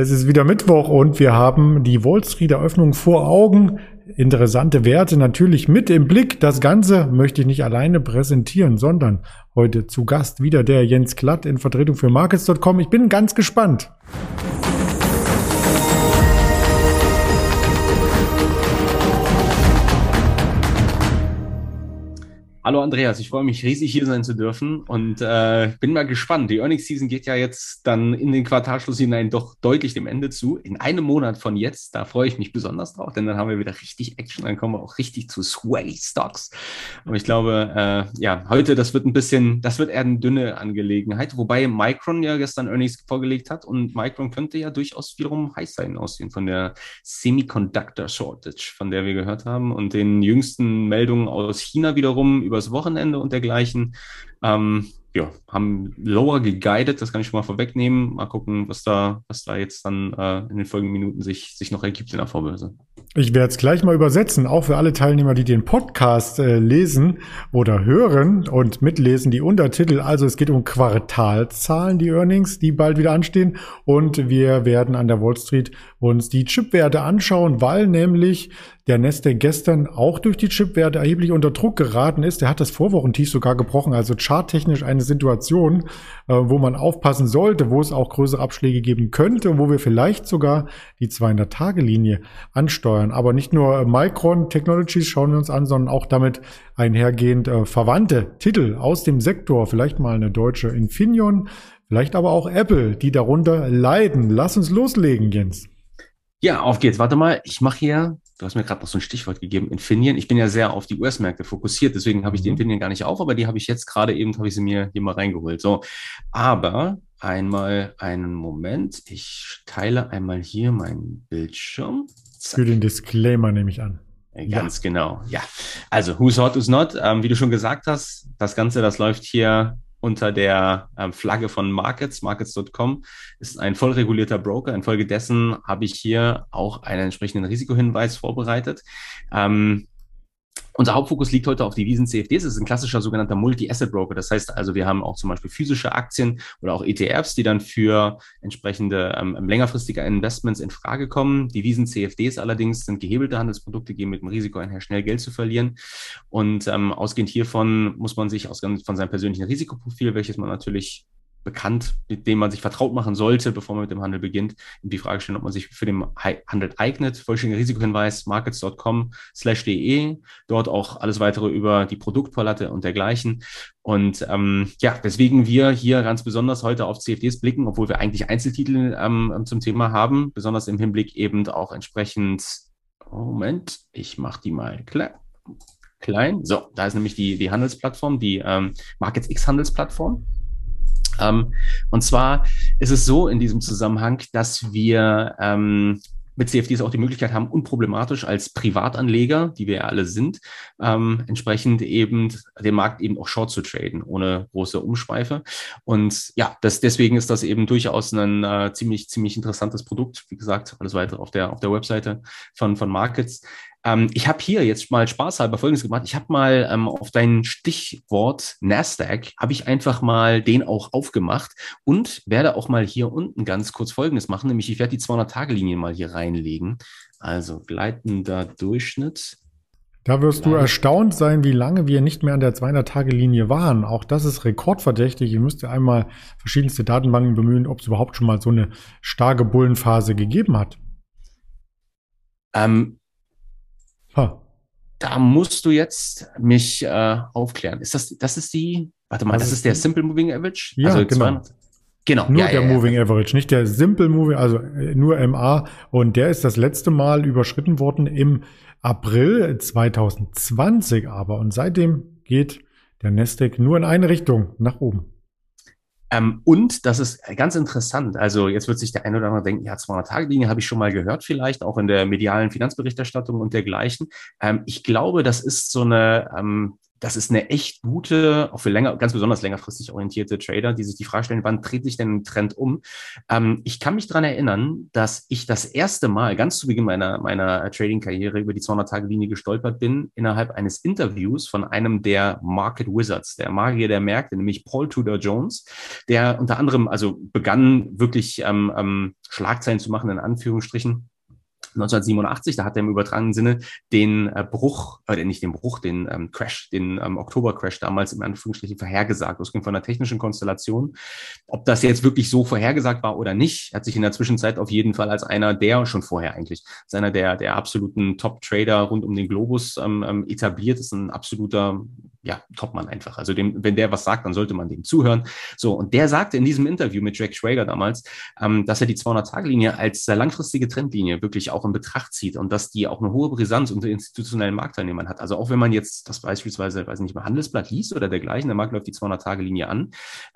Es ist wieder Mittwoch und wir haben die Wall Street Eröffnung vor Augen. Interessante Werte natürlich mit im Blick. Das Ganze möchte ich nicht alleine präsentieren, sondern heute zu Gast wieder der Jens Klatt in Vertretung für Markets.com. Ich bin ganz gespannt. Hallo Andreas, ich freue mich riesig hier sein zu dürfen und äh, bin mal gespannt. Die Earnings Season geht ja jetzt dann in den Quartalschluss hinein doch deutlich dem Ende zu. In einem Monat von jetzt, da freue ich mich besonders drauf, denn dann haben wir wieder richtig Action, dann kommen wir auch richtig zu Sway Stocks. Und ich glaube, äh, ja, heute, das wird ein bisschen, das wird eher eine dünne Angelegenheit, wobei Micron ja gestern Earnings vorgelegt hat und Micron könnte ja durchaus wiederum heiß sein aussehen von der Semiconductor Shortage, von der wir gehört haben und den jüngsten Meldungen aus China wiederum übers Wochenende und dergleichen. Ähm, ja, haben lower geguided, das kann ich schon mal vorwegnehmen. Mal gucken, was da, was da jetzt dann äh, in den folgenden Minuten sich, sich noch ergibt in der Vorbörse. Ich werde es gleich mal übersetzen, auch für alle Teilnehmer, die den Podcast äh, lesen oder hören und mitlesen, die Untertitel. Also es geht um Quartalzahlen, die Earnings, die bald wieder anstehen. Und wir werden an der Wall Street uns die Chipwerte anschauen, weil nämlich der Neste gestern auch durch die Chipwerte erheblich unter Druck geraten ist. Der hat das Vorwochentief sogar gebrochen, also charttechnisch eine Situation, äh, wo man aufpassen sollte, wo es auch größere Abschläge geben könnte wo wir vielleicht sogar die 200-Tage-Linie ansteuern. Aber nicht nur Micron Technologies schauen wir uns an, sondern auch damit einhergehend äh, verwandte Titel aus dem Sektor, vielleicht mal eine deutsche Infineon, vielleicht aber auch Apple, die darunter leiden. Lass uns loslegen, Jens. Ja, auf geht's. Warte mal, ich mache hier du hast mir gerade noch so ein Stichwort gegeben, Infineon. Ich bin ja sehr auf die US-Märkte fokussiert, deswegen habe ich die mhm. Infineon gar nicht auf, aber die habe ich jetzt gerade eben, habe ich sie mir hier mal reingeholt. So, aber einmal einen Moment. Ich teile einmal hier meinen Bildschirm. Zack. Für den Disclaimer nehme ich an. Ganz ja. genau, ja. Also, who's hot, who's not. Ähm, wie du schon gesagt hast, das Ganze, das läuft hier unter der ähm, Flagge von Markets. Markets.com ist ein voll regulierter Broker. Infolgedessen habe ich hier auch einen entsprechenden Risikohinweis vorbereitet. Ähm, unser Hauptfokus liegt heute auf Devisen CFDs. Es ist ein klassischer sogenannter Multi-Asset-Broker. Das heißt also, wir haben auch zum Beispiel physische Aktien oder auch ETFs, die dann für entsprechende ähm, längerfristige Investments in Frage kommen. Devisen CFDs allerdings sind gehebelte Handelsprodukte, gehen mit dem Risiko einher, schnell Geld zu verlieren. Und ähm, ausgehend hiervon muss man sich aus, von seinem persönlichen Risikoprofil, welches man natürlich bekannt, mit dem man sich vertraut machen sollte, bevor man mit dem Handel beginnt, die Frage stellen, ob man sich für den Handel eignet. Vollständiger Risikohinweis, markets.com slash de, dort auch alles weitere über die Produktpalette und dergleichen. Und ähm, ja, weswegen wir hier ganz besonders heute auf CFDs blicken, obwohl wir eigentlich Einzeltitel ähm, zum Thema haben, besonders im Hinblick eben auch entsprechend, Moment, ich mache die mal klar klein. So, da ist nämlich die, die Handelsplattform, die ähm, Markets X Handelsplattform. Ähm, und zwar ist es so in diesem Zusammenhang, dass wir ähm, mit CFDs auch die Möglichkeit haben, unproblematisch als Privatanleger, die wir ja alle sind, ähm, entsprechend eben den Markt eben auch short zu traden, ohne große Umschweife. Und ja, das, deswegen ist das eben durchaus ein äh, ziemlich, ziemlich interessantes Produkt. Wie gesagt, alles weitere auf der, auf der Webseite von, von Markets. Ähm, ich habe hier jetzt mal spaßhalber Folgendes gemacht. Ich habe mal ähm, auf dein Stichwort Nasdaq, habe ich einfach mal den auch aufgemacht und werde auch mal hier unten ganz kurz Folgendes machen, nämlich ich werde die 200-Tage-Linie mal hier reinlegen. Also gleitender Durchschnitt. Da wirst du erstaunt sein, wie lange wir nicht mehr an der 200-Tage-Linie waren. Auch das ist rekordverdächtig. Ihr müsst ja einmal verschiedenste Datenbanken bemühen, ob es überhaupt schon mal so eine starke Bullenphase gegeben hat. Ähm, Ha. Da musst du jetzt mich äh, aufklären. Ist das, das ist die, warte mal, das, das ist der Simple Moving Average? Ja, also genau. 200, genau. Nur ja, der ja, Moving ja. Average, nicht der Simple Moving, also äh, nur MA. Und der ist das letzte Mal überschritten worden im April 2020 aber. Und seitdem geht der Nasdaq nur in eine Richtung, nach oben. Ähm, und das ist ganz interessant. Also jetzt wird sich der eine oder andere denken, ja, 200-Tage-Linie habe ich schon mal gehört, vielleicht auch in der medialen Finanzberichterstattung und dergleichen. Ähm, ich glaube, das ist so eine, ähm, das ist eine echt gute, auch für länger, ganz besonders längerfristig orientierte Trader, die sich die Frage stellen, wann dreht sich denn ein Trend um? Ähm, ich kann mich dran erinnern, dass ich das erste Mal ganz zu Beginn meiner, meiner Trading-Karriere über die 200-Tage-Linie gestolpert bin, innerhalb eines Interviews von einem der Market Wizards, der Magier der Märkte, nämlich Paul Tudor Jones, der unter anderem also begann wirklich ähm, ähm, Schlagzeilen zu machen, in Anführungsstrichen 1987, da hat er im übertragenen Sinne den äh, Bruch, äh, nicht den Bruch, den ähm, Crash, den ähm, Oktober-Crash damals im Anführungsstrichen vorhergesagt. Das ging von einer technischen Konstellation. Ob das jetzt wirklich so vorhergesagt war oder nicht, hat sich in der Zwischenzeit auf jeden Fall als einer der, schon vorher eigentlich, als einer der, der absoluten Top-Trader rund um den Globus ähm, ähm etabliert, ist ein absoluter ja, Topmann einfach. Also dem, wenn der was sagt, dann sollte man dem zuhören. So, und der sagte in diesem Interview mit Jack Schwager damals, ähm, dass er die 200-Tage-Linie als langfristige Trendlinie wirklich auch in Betracht zieht und dass die auch eine hohe Brisanz unter institutionellen Marktteilnehmern hat. Also auch wenn man jetzt das beispielsweise, weiß nicht, mal Handelsblatt liest oder dergleichen, der Markt läuft die 200-Tage-Linie an,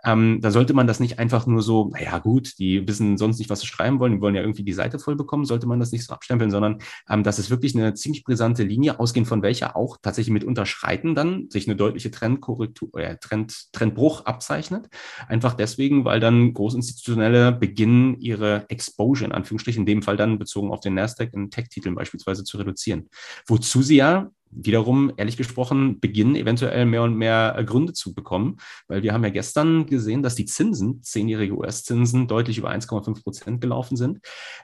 ähm, da sollte man das nicht einfach nur so, naja gut, die wissen sonst nicht, was sie schreiben wollen, die wollen ja irgendwie die Seite voll bekommen, sollte man das nicht so abstempeln, sondern ähm, das ist wirklich eine ziemlich brisante Linie, ausgehend von welcher auch tatsächlich mit Unterschreiten dann sich eine eine deutliche Trendkorrektur, äh, Trend, Trendbruch abzeichnet. Einfach deswegen, weil dann Großinstitutionelle beginnen, ihre Exposure in Anführungsstrichen, in dem Fall dann bezogen auf den Nasdaq in Tech-Titeln beispielsweise zu reduzieren. Wozu sie ja wiederum, ehrlich gesprochen, beginnen eventuell mehr und mehr äh, Gründe zu bekommen, weil wir haben ja gestern gesehen, dass die Zinsen, zehnjährige US-Zinsen, deutlich über 1,5 Prozent gelaufen sind.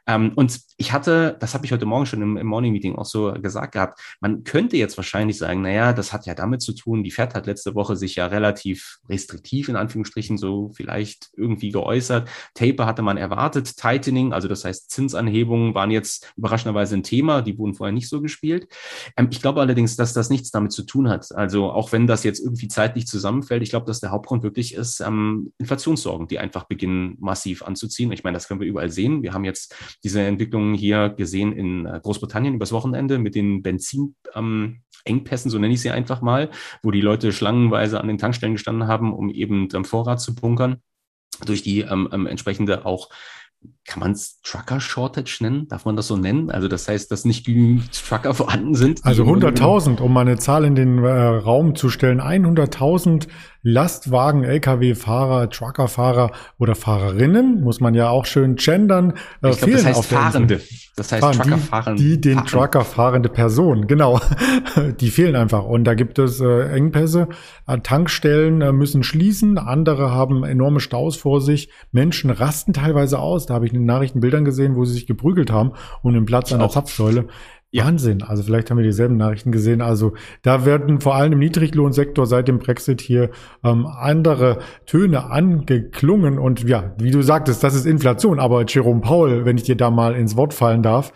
Ähm, und ich hatte, das habe ich heute Morgen schon im, im Morning Meeting auch so gesagt gehabt, man könnte jetzt wahrscheinlich sagen, naja, das hat ja damit zu tun, die Fed hat letzte Woche sich ja relativ restriktiv in Anführungsstrichen so vielleicht irgendwie geäußert. Taper hatte man erwartet, Tightening, also das heißt Zinsanhebungen waren jetzt überraschenderweise ein Thema, die wurden vorher nicht so gespielt. Ähm, ich glaube allerdings, allerdings, dass das nichts damit zu tun hat. Also auch wenn das jetzt irgendwie zeitlich zusammenfällt, ich glaube, dass der Hauptgrund wirklich ist ähm, Inflationssorgen, die einfach beginnen massiv anzuziehen. Ich meine, das können wir überall sehen. Wir haben jetzt diese Entwicklungen hier gesehen in äh, Großbritannien übers Wochenende mit den Benzin. Ähm, so nenne ich sie einfach mal, wo die Leute schlangenweise an den Tankstellen gestanden haben, um eben ähm, Vorrat zu bunkern durch die ähm, ähm, entsprechende auch kann man es Trucker Shortage nennen? Darf man das so nennen? Also das heißt, dass nicht genügend Trucker vorhanden sind? Also 100.000, um mal eine Zahl in den äh, Raum zu stellen. 100.000 Lastwagen, Lkw-Fahrer, Truckerfahrer oder Fahrerinnen, muss man ja auch schön gendern. Äh, ich glaub, das heißt Fahrende. Das heißt fahren. Die, die den fahren. Trucker fahrende Person, genau. die fehlen einfach. Und da gibt es äh, Engpässe. Äh, Tankstellen äh, müssen schließen. Andere haben enorme Staus vor sich. Menschen rasten teilweise aus. Da habe ich in den Nachrichtenbildern gesehen, wo sie sich geprügelt haben um den Platz an der Zapfsäule. Ja. Wahnsinn. Also vielleicht haben wir dieselben Nachrichten gesehen. Also da werden vor allem im Niedriglohnsektor seit dem Brexit hier ähm, andere Töne angeklungen. Und ja, wie du sagtest, das ist Inflation. Aber Jerome Paul, wenn ich dir da mal ins Wort fallen darf,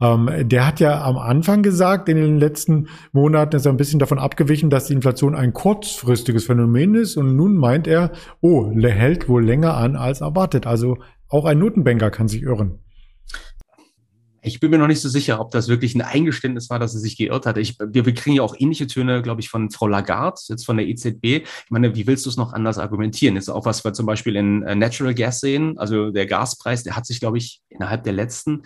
ähm, der hat ja am Anfang gesagt, in den letzten Monaten ist er ein bisschen davon abgewichen, dass die Inflation ein kurzfristiges Phänomen ist. Und nun meint er, oh, hält wohl länger an als erwartet. Also auch ein Notenbanker kann sich irren. Ich bin mir noch nicht so sicher, ob das wirklich ein Eingeständnis war, dass er sich geirrt hatte. Ich, wir, wir kriegen ja auch ähnliche Töne, glaube ich, von Frau Lagarde, jetzt von der EZB. Ich meine, wie willst du es noch anders argumentieren? Jetzt auch, was wir zum Beispiel in äh, Natural Gas sehen, also der Gaspreis, der hat sich, glaube ich, innerhalb der letzten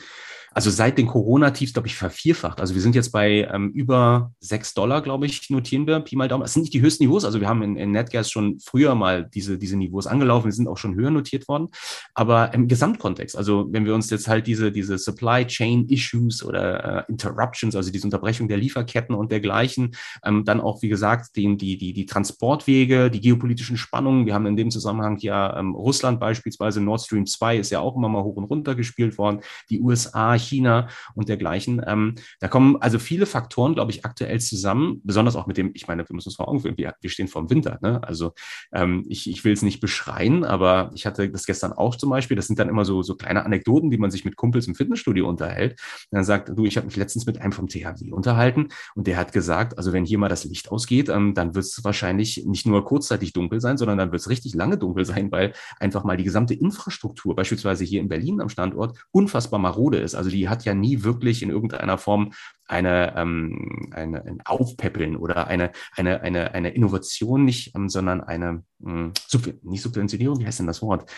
also seit den Corona-Tiefs, glaube ich, vervierfacht. Also wir sind jetzt bei ähm, über sechs Dollar, glaube ich, notieren wir, Pi mal Daumen. Das sind nicht die höchsten Niveaus. Also wir haben in, in Netgas schon früher mal diese, diese Niveaus angelaufen. Wir sind auch schon höher notiert worden. Aber im Gesamtkontext, also wenn wir uns jetzt halt diese, diese Supply Chain Issues oder äh, Interruptions, also diese Unterbrechung der Lieferketten und dergleichen, ähm, dann auch, wie gesagt, den, die, die, die Transportwege, die geopolitischen Spannungen. Wir haben in dem Zusammenhang ja ähm, Russland beispielsweise, Nord Stream 2 ist ja auch immer mal hoch und runter gespielt worden. Die USA, China und dergleichen. Ähm, da kommen also viele Faktoren, glaube ich, aktuell zusammen, besonders auch mit dem, ich meine, wir müssen uns vor Augen führen, wir, wir stehen vor dem Winter. Ne? Also ähm, ich, ich will es nicht beschreien, aber ich hatte das gestern auch zum Beispiel. Das sind dann immer so, so kleine Anekdoten, die man sich mit Kumpels im Fitnessstudio unterhält. Und dann sagt, du, ich habe mich letztens mit einem vom THW unterhalten und der hat gesagt, also wenn hier mal das Licht ausgeht, ähm, dann wird es wahrscheinlich nicht nur kurzzeitig dunkel sein, sondern dann wird es richtig lange dunkel sein, weil einfach mal die gesamte Infrastruktur, beispielsweise hier in Berlin am Standort, unfassbar marode ist. Also die hat ja nie wirklich in irgendeiner Form eine, ähm, eine ein Aufpäppeln oder eine, eine, eine, eine Innovation nicht, ähm, sondern eine, mh, hm, nicht Subventionierung, wie heißt denn das Wort?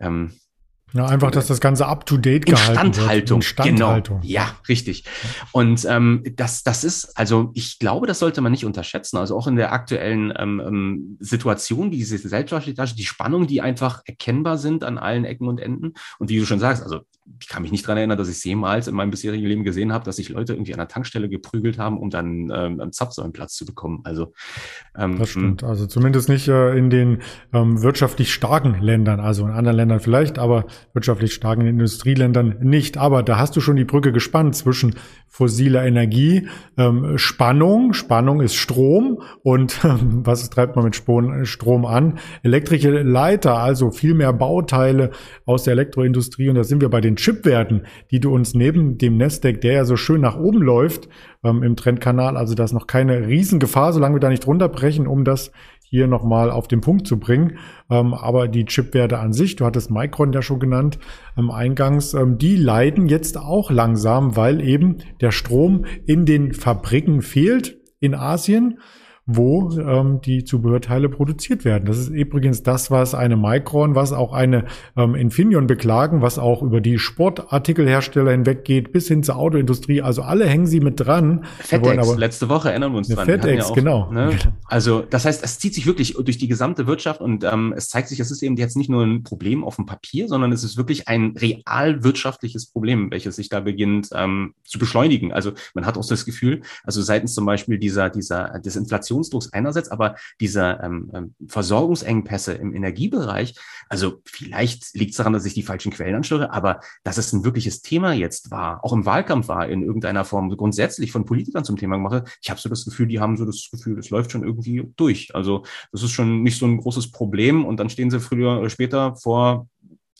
Ähm, Ja, einfach, dass das Ganze up to date gehalten Instandhaltung. wird. Instandhaltung. Genau. Ja, richtig. Und ähm, das, das ist, also ich glaube, das sollte man nicht unterschätzen. Also auch in der aktuellen ähm, ähm Situation, diese Selbstverständlichkeit, die Spannung, die einfach erkennbar sind an allen Ecken und Enden. Und wie du schon sagst, also ich kann mich nicht dran erinnern, dass ich jemals in meinem bisherigen Leben gesehen habe, dass sich Leute irgendwie an der Tankstelle geprügelt haben, um dann ähm, einen Zapfsäulenplatz zu bekommen. Also ähm, das stimmt. Also zumindest nicht äh, in den ähm, wirtschaftlich starken Ländern, also in anderen Ländern vielleicht, aber wirtschaftlich starken Industrieländern nicht. Aber da hast du schon die Brücke gespannt zwischen fossiler Energie, ähm, Spannung, Spannung ist Strom und ähm, was treibt man mit Strom an? Elektrische Leiter, also viel mehr Bauteile aus der Elektroindustrie und da sind wir bei den Chipwerten, die du uns neben dem Nasdaq, der ja so schön nach oben läuft ähm, im Trendkanal, also da ist noch keine Riesengefahr, solange wir da nicht runterbrechen, um das hier nochmal auf den Punkt zu bringen. Ähm, aber die Chipwerte an sich, du hattest Micron ja schon genannt, ähm, eingangs, ähm, die leiden jetzt auch langsam, weil eben der Strom in den Fabriken fehlt in Asien wo ähm, die Zubehörteile produziert werden. Das ist übrigens das, was eine Micron, was auch eine ähm, Infineon beklagen, was auch über die Sportartikelhersteller hinweggeht, bis hin zur Autoindustrie. Also alle hängen sie mit dran. FedEx, aber, letzte Woche erinnern wir uns dran. FedEx, ja genau. Ne? Also das heißt, es zieht sich wirklich durch die gesamte Wirtschaft und ähm, es zeigt sich, es ist eben jetzt nicht nur ein Problem auf dem Papier, sondern es ist wirklich ein real wirtschaftliches Problem, welches sich da beginnt ähm, zu beschleunigen. Also man hat auch das Gefühl, also seitens zum Beispiel dieser, dieser, des Inflations Inflationsdrucks einerseits, aber diese ähm, ähm, Versorgungsengpässe im Energiebereich, also vielleicht liegt es daran, dass ich die falschen Quellen ansteuere, aber dass es ein wirkliches Thema jetzt war, auch im Wahlkampf war, in irgendeiner Form grundsätzlich von Politikern zum Thema gemacht, ich habe so das Gefühl, die haben so das Gefühl, es läuft schon irgendwie durch. Also das ist schon nicht so ein großes Problem und dann stehen sie früher oder später vor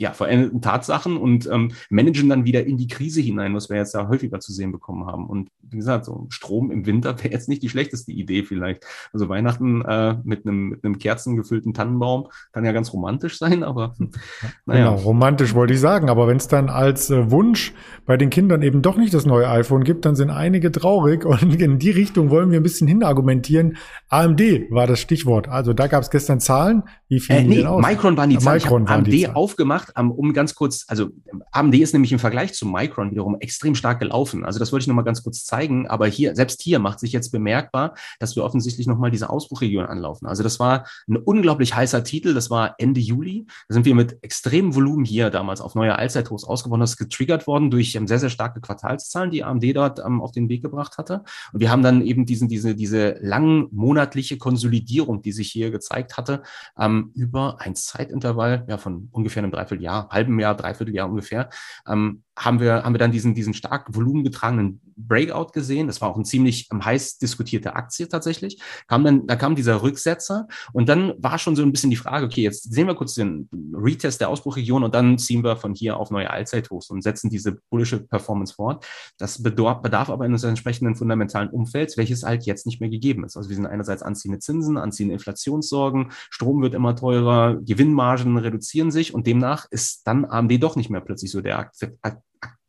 ja, veränderten Tatsachen und ähm, managen dann wieder in die Krise hinein, was wir jetzt ja häufiger zu sehen bekommen haben. Und wie gesagt, so Strom im Winter wäre jetzt nicht die schlechteste Idee vielleicht. Also Weihnachten äh, mit einem mit einem kerzengefüllten Tannenbaum kann ja ganz romantisch sein, aber hm, naja. Genau, romantisch wollte ich sagen. Aber wenn es dann als äh, Wunsch bei den Kindern eben doch nicht das neue iPhone gibt, dann sind einige traurig und in die Richtung wollen wir ein bisschen hin argumentieren. AMD war das Stichwort. Also da gab es gestern Zahlen. Wie viel äh, nee, Micron waren die Zahlen. Micron ich AMD die Zahlen. aufgemacht um ganz kurz, also AMD ist nämlich im Vergleich zu Micron wiederum extrem stark gelaufen. Also das wollte ich nochmal ganz kurz zeigen. Aber hier, selbst hier macht sich jetzt bemerkbar, dass wir offensichtlich nochmal diese Ausbruchregion anlaufen. Also das war ein unglaublich heißer Titel. Das war Ende Juli. Da sind wir mit extremem Volumen hier damals auf neue Allzeithochs ausgewonnen. Das ist getriggert worden durch ähm, sehr, sehr starke Quartalszahlen, die AMD dort ähm, auf den Weg gebracht hatte. Und wir haben dann eben diesen, diese, diese lang monatliche Konsolidierung, die sich hier gezeigt hatte, ähm, über ein Zeitintervall ja, von ungefähr einem Dreivierteljahr Jahr, halben Jahr, dreiviertel Jahr ungefähr, ähm, haben wir, haben wir dann diesen, diesen stark volumengetragenen Breakout gesehen. Das war auch ein ziemlich ähm, heiß diskutierte Aktie tatsächlich. Kam dann, da kam dieser Rücksetzer und dann war schon so ein bisschen die Frage, okay, jetzt sehen wir kurz den Retest der Ausbruchregion und dann ziehen wir von hier auf neue Allzeithochs und setzen diese bullische Performance fort. Das bedarf, bedarf aber eines entsprechenden fundamentalen Umfelds, welches halt jetzt nicht mehr gegeben ist. Also wir sind einerseits anziehende Zinsen, anziehende Inflationssorgen, Strom wird immer teurer, Gewinnmargen reduzieren sich und demnach ist dann AMD doch nicht mehr plötzlich so der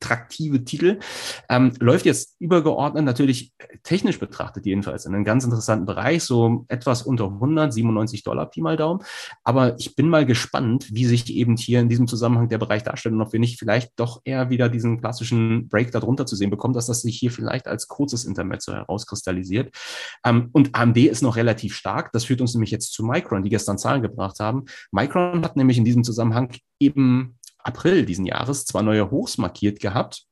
attraktive Titel. Ähm, läuft jetzt übergeordnet natürlich technisch betrachtet jedenfalls in einem ganz interessanten Bereich, so etwas unter 100, 97 Dollar Pi mal Daumen. Aber ich bin mal gespannt, wie sich eben hier in diesem Zusammenhang der Bereich darstellt und ob wir nicht vielleicht doch eher wieder diesen klassischen Break darunter zu sehen bekommen, dass das sich hier vielleicht als kurzes Intermezzo herauskristallisiert. Ähm, und AMD ist noch relativ stark. Das führt uns nämlich jetzt zu Micron, die gestern Zahlen gebracht haben. Micron hat nämlich in diesem Zusammenhang eben April diesen Jahres zwar neue Hochs markiert gehabt,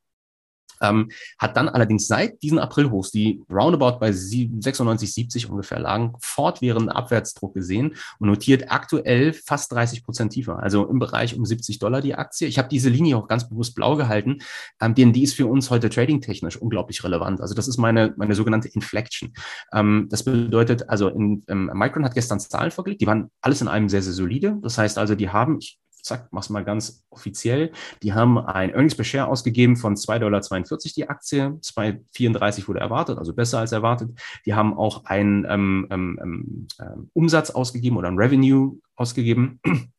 ähm, hat dann allerdings seit diesen April-Hochs, die roundabout bei 96, 70 ungefähr lagen, fortwährenden Abwärtsdruck gesehen und notiert aktuell fast 30 Prozent tiefer, also im Bereich um 70 Dollar die Aktie. Ich habe diese Linie auch ganz bewusst blau gehalten, ähm, denn die ist für uns heute trading-technisch unglaublich relevant. Also das ist meine, meine sogenannte Inflection. Ähm, das bedeutet, also in, ähm, Micron hat gestern Zahlen vorgelegt, die waren alles in einem sehr, sehr solide. Das heißt also, die haben, ich zack, mach's mal ganz offiziell. Die haben ein Earnings per Share ausgegeben von 2,42 Dollar die Aktie, 2,34 wurde erwartet, also besser als erwartet. Die haben auch einen ähm, ähm, ähm, ähm Umsatz ausgegeben oder ein Revenue ausgegeben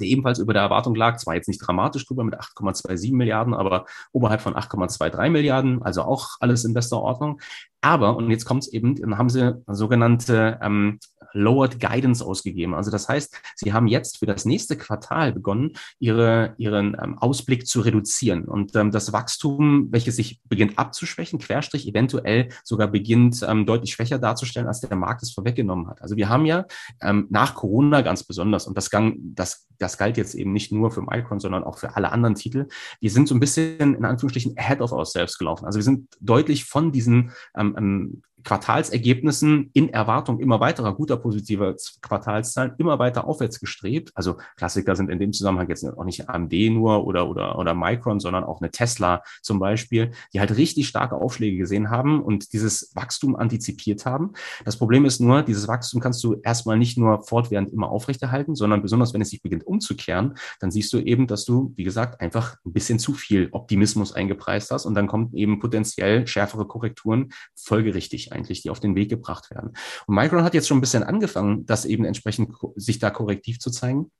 der ebenfalls über der Erwartung lag, zwar jetzt nicht dramatisch drüber mit 8,27 Milliarden, aber oberhalb von 8,23 Milliarden, also auch alles in bester Ordnung. Aber, und jetzt kommt es eben, dann haben sie sogenannte ähm, Lowered Guidance ausgegeben. Also das heißt, sie haben jetzt für das nächste Quartal begonnen, ihre, ihren ähm, Ausblick zu reduzieren. Und ähm, das Wachstum, welches sich beginnt abzuschwächen, Querstrich eventuell sogar beginnt ähm, deutlich schwächer darzustellen, als der Markt es vorweggenommen hat. Also wir haben ja ähm, nach Corona ganz besonders, und das, gang, das, das galt jetzt eben nicht nur für Micron, sondern auch für alle anderen Titel, wir sind so ein bisschen in Anführungsstrichen ahead of ourselves gelaufen. Also wir sind deutlich von diesen ähm, ähm Quartalsergebnissen in Erwartung immer weiterer guter positiver Quartalszahlen immer weiter aufwärts gestrebt. Also Klassiker sind in dem Zusammenhang jetzt auch nicht AMD nur oder, oder, oder Micron, sondern auch eine Tesla zum Beispiel, die halt richtig starke Aufschläge gesehen haben und dieses Wachstum antizipiert haben. Das Problem ist nur, dieses Wachstum kannst du erstmal nicht nur fortwährend immer aufrechterhalten, sondern besonders wenn es sich beginnt umzukehren, dann siehst du eben, dass du, wie gesagt, einfach ein bisschen zu viel Optimismus eingepreist hast und dann kommt eben potenziell schärfere Korrekturen folgerichtig eigentlich, die auf den Weg gebracht werden. Und Micron hat jetzt schon ein bisschen angefangen, das eben entsprechend sich da korrektiv zu zeigen.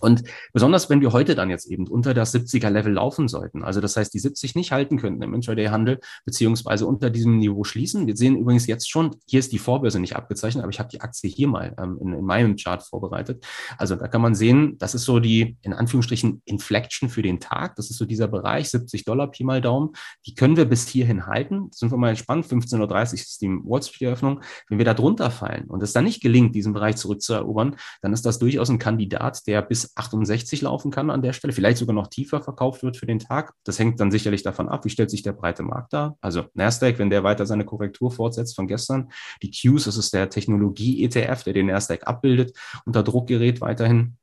Und besonders, wenn wir heute dann jetzt eben unter das 70er-Level laufen sollten, also das heißt, die 70 nicht halten könnten im Intraday-Handel, beziehungsweise unter diesem Niveau schließen. Wir sehen übrigens jetzt schon, hier ist die Vorbörse nicht abgezeichnet, aber ich habe die Aktie hier mal ähm, in, in meinem Chart vorbereitet. Also da kann man sehen, das ist so die, in Anführungsstrichen, Inflection für den Tag. Das ist so dieser Bereich, 70 Dollar, Pi mal Daumen. Die können wir bis hierhin halten. Sind wir mal gespannt. 15.30 Uhr ist die Wall Street-Eröffnung. Wenn wir da drunter fallen und es dann nicht gelingt, diesen Bereich zurückzuerobern, dann ist das durchaus ein Kandidat, der bis 68 laufen kann an der Stelle, vielleicht sogar noch tiefer verkauft wird für den Tag. Das hängt dann sicherlich davon ab, wie stellt sich der breite Markt da. Also Nasdaq, wenn der weiter seine Korrektur fortsetzt von gestern. Die Qs, das ist der Technologie-ETF, der den Nasdaq abbildet, unter Druck gerät weiterhin.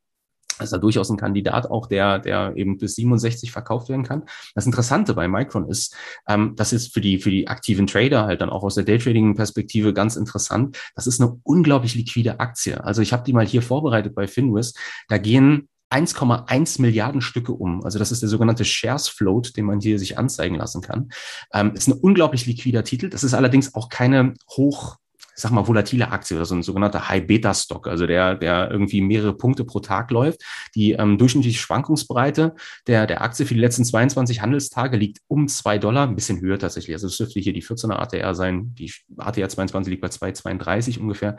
Das ist ja durchaus ein Kandidat auch, der, der eben bis 67 verkauft werden kann. Das Interessante bei Micron ist, ähm, das ist für die, für die aktiven Trader halt dann auch aus der Daytrading-Perspektive ganz interessant. Das ist eine unglaublich liquide Aktie. Also ich habe die mal hier vorbereitet bei Finwis. Da gehen 1,1 Milliarden Stücke um. Also das ist der sogenannte Shares Float, den man hier sich anzeigen lassen kann. Ähm, ist ein unglaublich liquider Titel. Das ist allerdings auch keine hoch ich sag mal, volatile Aktie oder so ein sogenannter High-Beta-Stock, also der, der irgendwie mehrere Punkte pro Tag läuft. Die ähm, durchschnittliche Schwankungsbreite der, der Aktie für die letzten 22 Handelstage liegt um zwei Dollar, ein bisschen höher tatsächlich. Also es dürfte hier die 14er ATR sein, die ATR 22 liegt bei 2,32 ungefähr.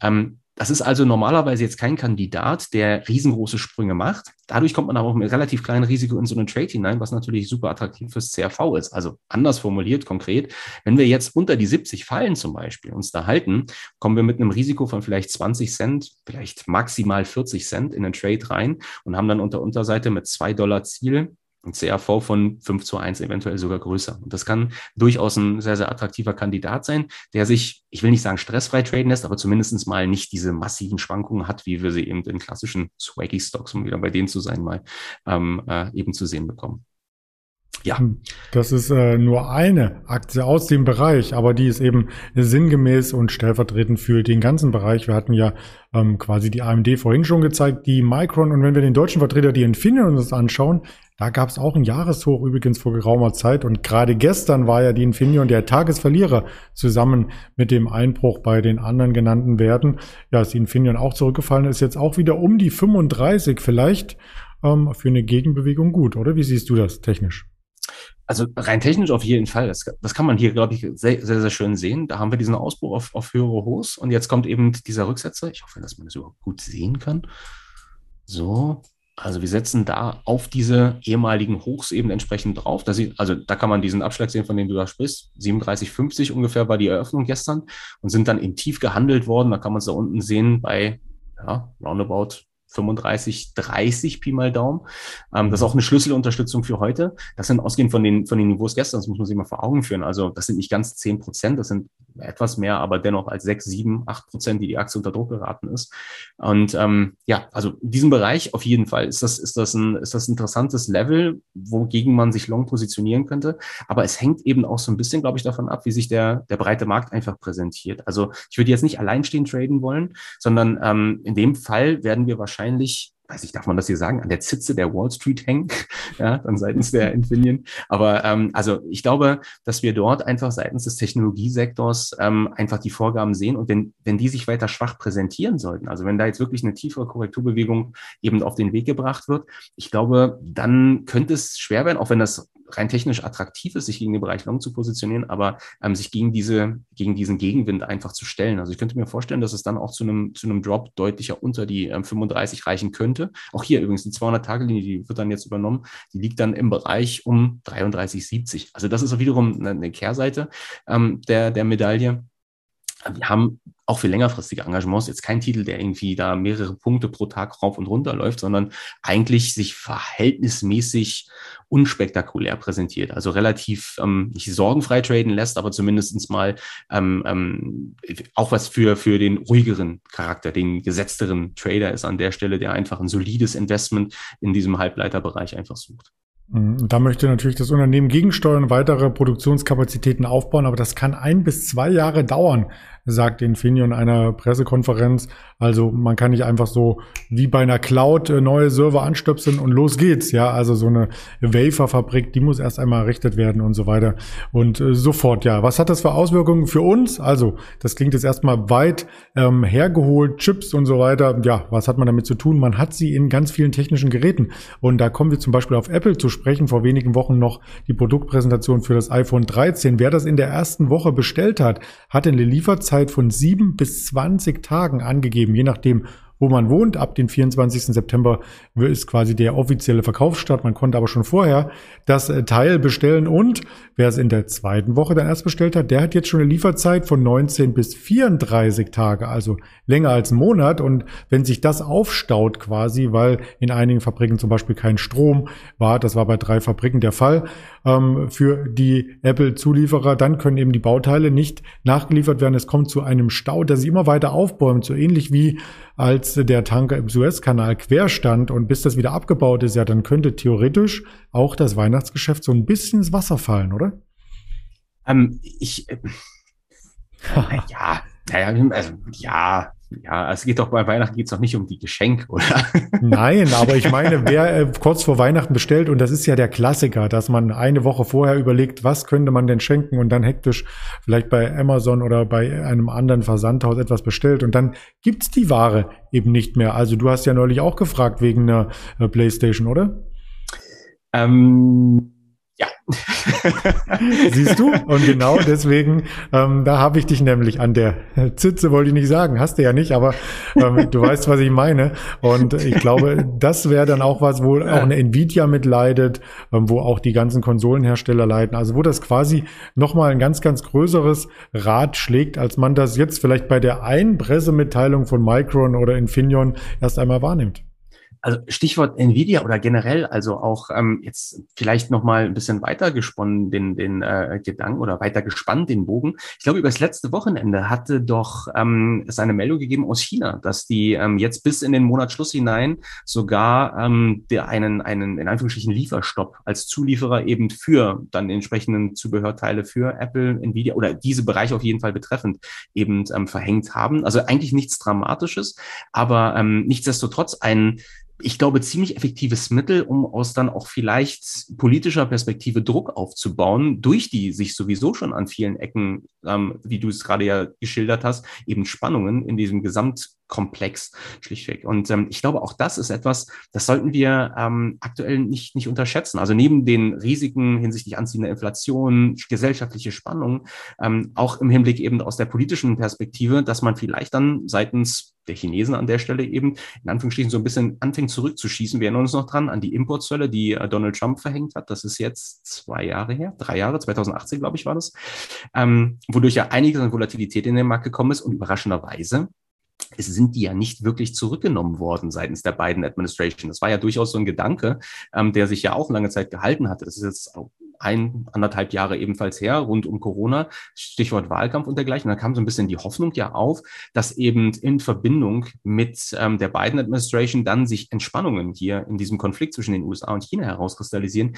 Ähm, das ist also normalerweise jetzt kein Kandidat, der riesengroße Sprünge macht. Dadurch kommt man aber auch mit relativ kleinem Risiko in so einen Trade hinein, was natürlich super attraktiv fürs CRV ist. Also anders formuliert, konkret, wenn wir jetzt unter die 70 fallen zum Beispiel, uns da halten, kommen wir mit einem Risiko von vielleicht 20 Cent, vielleicht maximal 40 Cent in den Trade rein und haben dann unter Unterseite mit zwei Dollar Ziel ein CAV von 5 zu 1, eventuell sogar größer. Und das kann durchaus ein sehr, sehr attraktiver Kandidat sein, der sich, ich will nicht sagen stressfrei traden lässt, aber zumindest mal nicht diese massiven Schwankungen hat, wie wir sie eben in klassischen Swaggy Stocks, um wieder bei denen zu sein, mal ähm, äh, eben zu sehen bekommen. Ja. Hm. Das ist äh, nur eine Aktie aus dem Bereich, aber die ist eben sinngemäß und stellvertretend für den ganzen Bereich. Wir hatten ja ähm, quasi die AMD vorhin schon gezeigt, die Micron und wenn wir den deutschen Vertreter, die Infineon uns anschauen, da gab es auch ein Jahreshoch übrigens vor geraumer Zeit und gerade gestern war ja die Infineon der Tagesverlierer zusammen mit dem Einbruch bei den anderen genannten Werten. Ja, ist die Infineon auch zurückgefallen, ist jetzt auch wieder um die 35 vielleicht ähm, für eine Gegenbewegung gut, oder? Wie siehst du das technisch? Also rein technisch auf jeden Fall. Das, das kann man hier, glaube ich, sehr, sehr, sehr schön sehen. Da haben wir diesen Ausbruch auf, auf höhere Hochs und jetzt kommt eben dieser Rücksetzer. Ich hoffe, dass man das überhaupt gut sehen kann. So, also wir setzen da auf diese ehemaligen Hochs eben entsprechend drauf. Da sieht, also da kann man diesen Abschlag sehen, von dem du da sprichst. 37,50 ungefähr war die Eröffnung gestern und sind dann eben tief gehandelt worden. Da kann man es da unten sehen bei ja, roundabout 35, 30 Pi mal Daumen. Ähm, das ist auch eine Schlüsselunterstützung für heute. Das sind ausgehend von den, von den Niveaus gestern, das muss man sich mal vor Augen führen. Also das sind nicht ganz 10 Prozent, das sind etwas mehr, aber dennoch als 6, 7, 8 Prozent, die die Aktie unter Druck geraten ist. Und ähm, ja, also in diesem Bereich auf jeden Fall ist das, ist das ein, ist das ein interessantes Level, wogegen man sich long positionieren könnte. Aber es hängt eben auch so ein bisschen, glaube ich, davon ab, wie sich der, der breite Markt einfach präsentiert. Also ich würde jetzt nicht alleinstehend traden wollen, sondern ähm, in dem Fall werden wir wahrscheinlich wahrscheinlich, weiß ich, darf man das hier sagen, an der Zitze der Wall Street hängen, ja, dann seitens der Infineon. Aber ähm, also ich glaube, dass wir dort einfach seitens des Technologiesektors ähm, einfach die Vorgaben sehen und wenn, wenn die sich weiter schwach präsentieren sollten, also wenn da jetzt wirklich eine tiefere Korrekturbewegung eben auf den Weg gebracht wird, ich glaube, dann könnte es schwer werden, auch wenn das rein technisch attraktiv ist, sich gegen den Bereich Long zu positionieren, aber ähm, sich gegen diese, gegen diesen Gegenwind einfach zu stellen. Also ich könnte mir vorstellen, dass es dann auch zu einem, zu einem Drop deutlicher unter die ähm, 35 reichen könnte. Auch hier übrigens die 200-Tage-Linie, die wird dann jetzt übernommen, die liegt dann im Bereich um 33,70. Also das ist wiederum eine, eine Kehrseite ähm, der, der Medaille wir haben auch für längerfristige Engagements jetzt kein Titel, der irgendwie da mehrere Punkte pro Tag rauf und runter läuft, sondern eigentlich sich verhältnismäßig unspektakulär präsentiert. Also relativ ähm, nicht sorgenfrei traden lässt, aber zumindestens mal ähm, ähm, auch was für, für den ruhigeren Charakter, den gesetzteren Trader ist an der Stelle, der einfach ein solides Investment in diesem Halbleiterbereich einfach sucht. Mhm. Da möchte natürlich das Unternehmen gegensteuern, weitere Produktionskapazitäten aufbauen, aber das kann ein bis zwei Jahre dauern, sagt Infineon in einer Pressekonferenz. Also man kann nicht einfach so wie bei einer Cloud äh, neue Server anstöpseln und los geht's. Ja, also so eine Waferfabrik, die muss erst einmal errichtet werden und so weiter und äh, sofort. Ja, was hat das für Auswirkungen für uns? Also das klingt jetzt erstmal weit ähm, hergeholt, Chips und so weiter. Ja, was hat man damit zu tun? Man hat sie in ganz vielen technischen Geräten und da kommen wir zum Beispiel auf Apple zu sprechen. Vor wenigen Wochen noch die Produktpräsentation für das iPhone 13. Wer das in der ersten Woche bestellt hat, hat eine Lieferzeit Laufzeit von sieben bis zwanzig Tagen angegeben, je nachdem, wo man wohnt. Ab dem 24. September ist quasi der offizielle Verkaufsstart. Man konnte aber schon vorher das äh, Teil bestellen und wer es in der zweiten Woche dann erst bestellt hat, der hat jetzt schon eine Lieferzeit von 19 bis 34 Tage, also länger als einen Monat. Und wenn sich das aufstaut quasi, weil in einigen Fabriken zum Beispiel kein Strom war, das war bei drei Fabriken der Fall, ähm, für die Apple-Zulieferer, dann können eben die Bauteile nicht nachgeliefert werden. Es kommt zu einem Stau, der sich immer weiter aufbäumt, so ähnlich wie als der Tanker im Suezkanal quer stand und bis das wieder abgebaut ist, ja, dann könnte theoretisch auch das Weihnachtsgeschäft so ein bisschen ins Wasser fallen, oder? Ähm, ich, äh, ja, naja, also, ja, ja, es geht doch bei Weihnachten geht es doch nicht um die Geschenke, oder? Nein, aber ich meine, wer äh, kurz vor Weihnachten bestellt, und das ist ja der Klassiker, dass man eine Woche vorher überlegt, was könnte man denn schenken und dann hektisch vielleicht bei Amazon oder bei einem anderen Versandhaus etwas bestellt und dann gibt's die Ware eben nicht mehr. Also du hast ja neulich auch gefragt wegen einer äh, Playstation, oder? Ähm ja. Siehst du? Und genau deswegen, ähm, da habe ich dich nämlich an der Zitze, wollte ich nicht sagen, hast du ja nicht, aber ähm, du weißt, was ich meine. Und ich glaube, das wäre dann auch was, wo auch eine Nvidia mitleidet, ähm, wo auch die ganzen Konsolenhersteller leiden. Also wo das quasi nochmal ein ganz, ganz größeres Rad schlägt, als man das jetzt vielleicht bei der einen Pressemitteilung von Micron oder Infineon erst einmal wahrnimmt. Also Stichwort Nvidia oder generell, also auch ähm, jetzt vielleicht noch mal ein bisschen weiter gesponnen den den äh, Gedanken oder weiter gespannt den Bogen. Ich glaube, über das letzte Wochenende hatte doch ähm, es eine Meldung gegeben aus China, dass die ähm, jetzt bis in den Monat Schluss hinein sogar ähm, der einen einen in Anführungsstrichen Lieferstopp als Zulieferer eben für dann entsprechenden Zubehörteile für Apple, Nvidia oder diese Bereiche auf jeden Fall betreffend eben ähm, verhängt haben. Also eigentlich nichts Dramatisches, aber ähm, nichtsdestotrotz ein ich glaube, ziemlich effektives Mittel, um aus dann auch vielleicht politischer Perspektive Druck aufzubauen, durch die sich sowieso schon an vielen Ecken, ähm, wie du es gerade ja geschildert hast, eben Spannungen in diesem Gesamtkomplex schlichtweg. Und ähm, ich glaube, auch das ist etwas, das sollten wir ähm, aktuell nicht, nicht unterschätzen. Also neben den Risiken hinsichtlich anziehender Inflation, gesellschaftliche Spannungen, ähm, auch im Hinblick eben aus der politischen Perspektive, dass man vielleicht dann seitens der Chinesen an der Stelle eben in Anführungsstrichen so ein bisschen anfängt zurückzuschießen. Wir erinnern uns noch dran an die Importzölle, die äh, Donald Trump verhängt hat. Das ist jetzt zwei Jahre her, drei Jahre, 2018 glaube ich war das, ähm, wodurch ja einiges an Volatilität in den Markt gekommen ist und überraschenderweise es sind die ja nicht wirklich zurückgenommen worden seitens der beiden Administration. Das war ja durchaus so ein Gedanke, ähm, der sich ja auch lange Zeit gehalten hatte. Das ist jetzt ein, anderthalb Jahre ebenfalls her, rund um Corona, Stichwort Wahlkampf und dergleichen. Da kam so ein bisschen die Hoffnung ja auf, dass eben in Verbindung mit ähm, der Biden Administration dann sich Entspannungen hier in diesem Konflikt zwischen den USA und China herauskristallisieren,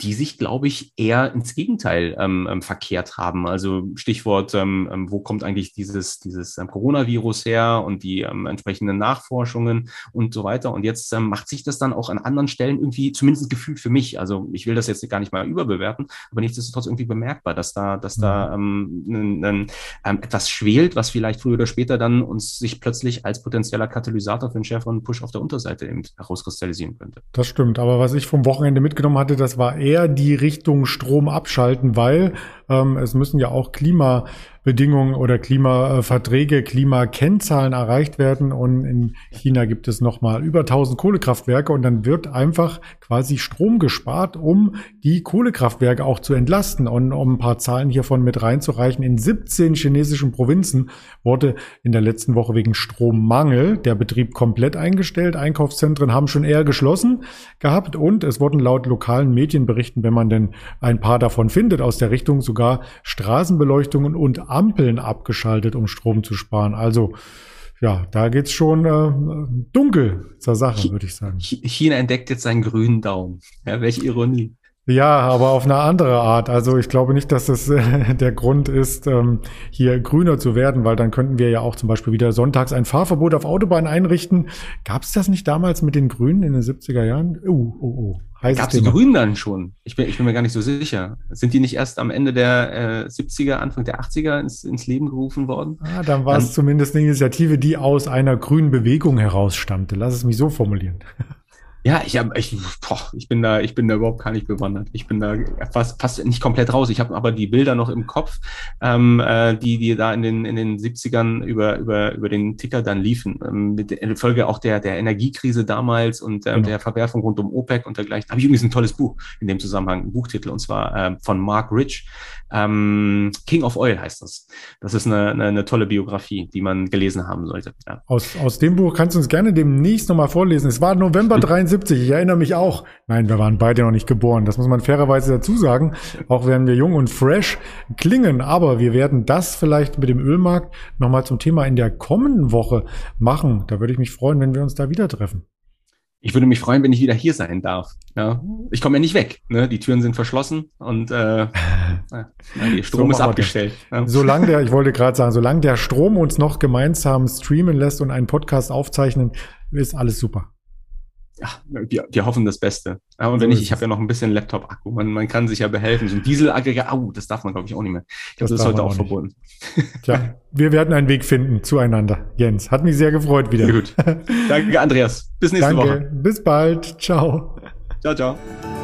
die sich, glaube ich, eher ins Gegenteil ähm, ähm, verkehrt haben. Also Stichwort, ähm, ähm, wo kommt eigentlich dieses, dieses ähm, Coronavirus her und die ähm, entsprechenden Nachforschungen und so weiter. Und jetzt ähm, macht sich das dann auch an anderen Stellen irgendwie, zumindest gefühlt für mich, also ich will das jetzt gar nicht mal überbewerten, aber nichtsdestotrotz irgendwie bemerkbar, dass da, dass da mhm. ähm, ähm, ähm, etwas schwelt, was vielleicht früher oder später dann uns sich plötzlich als potenzieller Katalysator für einen schärferen Push auf der Unterseite eben herauskristallisieren könnte. Das stimmt, aber was ich vom Wochenende mitgenommen hatte, das war eher die Richtung Strom abschalten, weil ähm, es müssen ja auch Klimabedingungen oder Klimaverträge, Klimakennzahlen erreicht werden. Und in China gibt es nochmal über 1000 Kohlekraftwerke und dann wird einfach quasi Strom gespart, um die Kohlekraftwerke auch zu entlasten. Und um ein paar Zahlen hiervon mit reinzureichen, in 17 chinesischen Provinzen wurde in der letzten Woche wegen Strommangel der Betrieb komplett eingestellt. Einkaufszentren haben schon eher geschlossen gehabt und es wurden laut lokalen Medienberichten, wenn man denn ein paar davon findet aus der Richtung, so sogar Straßenbeleuchtungen und Ampeln abgeschaltet, um Strom zu sparen. Also ja, da geht's schon äh, dunkel zur Sache, würde ich sagen. China entdeckt jetzt seinen grünen Daumen. Ja, welche Ironie. Ja, aber auf eine andere Art. Also ich glaube nicht, dass das äh, der Grund ist, ähm, hier grüner zu werden, weil dann könnten wir ja auch zum Beispiel wieder sonntags ein Fahrverbot auf Autobahnen einrichten. Gab es das nicht damals mit den Grünen in den 70er Jahren? Uh, uh, uh. Gab es die Grünen dann schon? Ich bin, ich bin mir gar nicht so sicher. Sind die nicht erst am Ende der äh, 70er, Anfang der 80er ins, ins Leben gerufen worden? Ah, dann war es zumindest eine Initiative, die aus einer grünen Bewegung herausstammte. Lass es mich so formulieren. Ja, ich hab, ich, boah, ich bin da, ich bin da überhaupt gar nicht bewandert. Ich bin da fast, fast nicht komplett raus. Ich habe aber die Bilder noch im Kopf, ähm, äh, die, die da in den in den 70ern über über über den Ticker dann liefen. Ähm, mit der Folge auch der der Energiekrise damals und ähm, genau. der Verwerfung rund um OPEC und dergleichen. Habe ich übrigens ein tolles Buch in dem Zusammenhang, ein Buchtitel und zwar äh, von Mark Rich. Ähm, King of Oil heißt das. Das ist eine, eine, eine tolle Biografie, die man gelesen haben sollte. Ja. Aus, aus dem Buch kannst du uns gerne demnächst nochmal vorlesen. Es war November 73, ich erinnere mich auch. Nein, wir waren beide noch nicht geboren. Das muss man fairerweise dazu sagen. Auch werden wir jung und fresh klingen. Aber wir werden das vielleicht mit dem Ölmarkt nochmal zum Thema in der kommenden Woche machen. Da würde ich mich freuen, wenn wir uns da wieder treffen ich würde mich freuen, wenn ich wieder hier sein darf. Ja, ich komme ja nicht weg. Ne? Die Türen sind verschlossen und äh, der Strom so ist abgestellt. Ja. Solange der, ich wollte gerade sagen, solange der Strom uns noch gemeinsam streamen lässt und einen Podcast aufzeichnen, ist alles super ja, wir, wir hoffen das Beste. Ja, und wenn nicht, ich habe ja noch ein bisschen Laptop-Akku. Man, man kann sich ja behelfen. So ein Dieselaggregat, au, das darf man, glaube ich, auch nicht mehr. Ich glaube, das, das ist heute auch, auch verbunden. Tja, wir werden einen Weg finden zueinander, Jens. Hat mich sehr gefreut wieder. Sehr gut. Danke, Andreas. Bis nächste Danke. Woche. Bis bald. Ciao. Ciao, ciao.